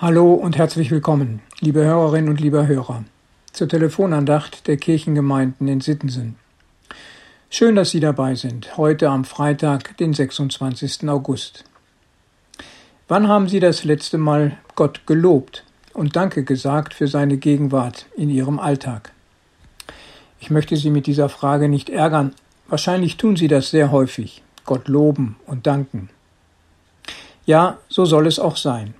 Hallo und herzlich willkommen, liebe Hörerinnen und lieber Hörer, zur Telefonandacht der Kirchengemeinden in Sittensen. Schön, dass Sie dabei sind, heute am Freitag, den 26. August. Wann haben Sie das letzte Mal Gott gelobt und Danke gesagt für seine Gegenwart in Ihrem Alltag? Ich möchte Sie mit dieser Frage nicht ärgern, wahrscheinlich tun Sie das sehr häufig, Gott loben und danken. Ja, so soll es auch sein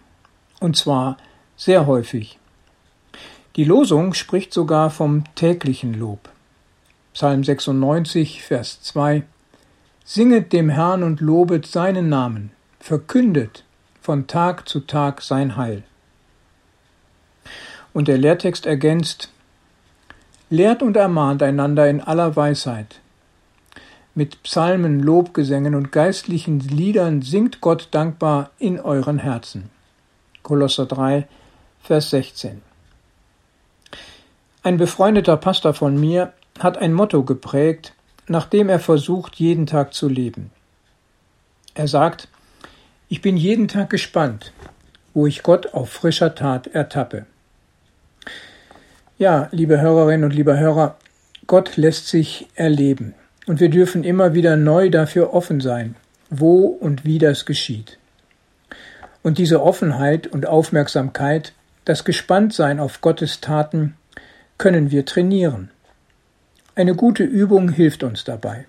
und zwar sehr häufig. Die Losung spricht sogar vom täglichen Lob. Psalm 96, Vers 2 Singet dem Herrn und lobet seinen Namen, verkündet von Tag zu Tag sein Heil. Und der Lehrtext ergänzt Lehrt und ermahnt einander in aller Weisheit. Mit Psalmen, Lobgesängen und geistlichen Liedern singt Gott dankbar in euren Herzen. Kolosser 3, Vers 16. Ein befreundeter Pastor von mir hat ein Motto geprägt, nach dem er versucht, jeden Tag zu leben. Er sagt, ich bin jeden Tag gespannt, wo ich Gott auf frischer Tat ertappe. Ja, liebe Hörerinnen und liebe Hörer, Gott lässt sich erleben und wir dürfen immer wieder neu dafür offen sein, wo und wie das geschieht. Und diese Offenheit und Aufmerksamkeit, das Gespanntsein auf Gottes Taten, können wir trainieren. Eine gute Übung hilft uns dabei.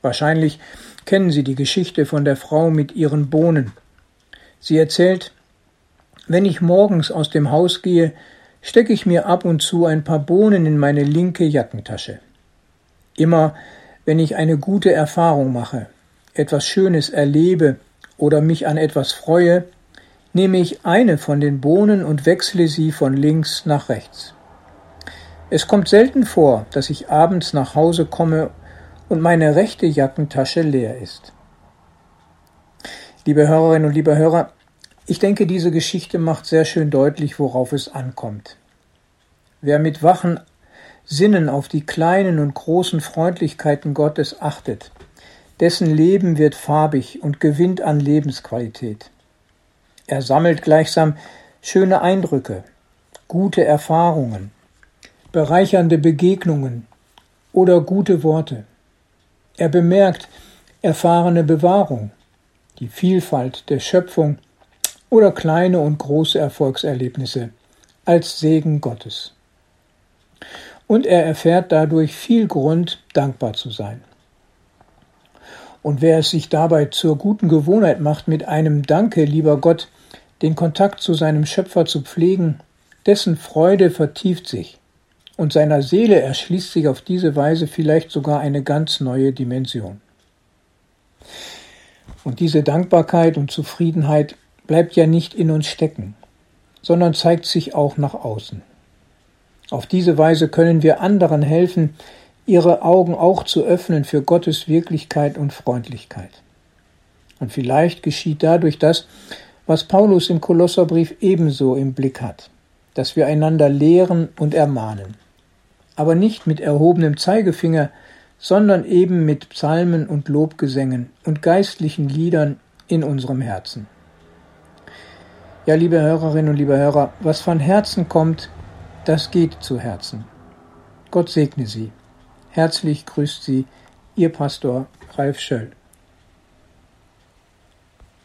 Wahrscheinlich kennen Sie die Geschichte von der Frau mit ihren Bohnen. Sie erzählt, wenn ich morgens aus dem Haus gehe, stecke ich mir ab und zu ein paar Bohnen in meine linke Jackentasche. Immer wenn ich eine gute Erfahrung mache, etwas Schönes erlebe oder mich an etwas freue, nehme ich eine von den Bohnen und wechsle sie von links nach rechts. Es kommt selten vor, dass ich abends nach Hause komme und meine rechte Jackentasche leer ist. Liebe Hörerinnen und liebe Hörer, ich denke, diese Geschichte macht sehr schön deutlich, worauf es ankommt. Wer mit wachen Sinnen auf die kleinen und großen Freundlichkeiten Gottes achtet, dessen Leben wird farbig und gewinnt an Lebensqualität. Er sammelt gleichsam schöne Eindrücke, gute Erfahrungen, bereichernde Begegnungen oder gute Worte. Er bemerkt erfahrene Bewahrung, die Vielfalt der Schöpfung oder kleine und große Erfolgserlebnisse als Segen Gottes. Und er erfährt dadurch viel Grund, dankbar zu sein. Und wer es sich dabei zur guten Gewohnheit macht, mit einem Danke, lieber Gott, den Kontakt zu seinem Schöpfer zu pflegen, dessen Freude vertieft sich und seiner Seele erschließt sich auf diese Weise vielleicht sogar eine ganz neue Dimension. Und diese Dankbarkeit und Zufriedenheit bleibt ja nicht in uns stecken, sondern zeigt sich auch nach außen. Auf diese Weise können wir anderen helfen, ihre Augen auch zu öffnen für Gottes Wirklichkeit und Freundlichkeit. Und vielleicht geschieht dadurch das, was Paulus im Kolosserbrief ebenso im Blick hat, dass wir einander lehren und ermahnen, aber nicht mit erhobenem Zeigefinger, sondern eben mit Psalmen und Lobgesängen und geistlichen Liedern in unserem Herzen. Ja, liebe Hörerinnen und liebe Hörer, was von Herzen kommt, das geht zu Herzen. Gott segne Sie. Herzlich grüßt Sie Ihr Pastor Ralf Schöll.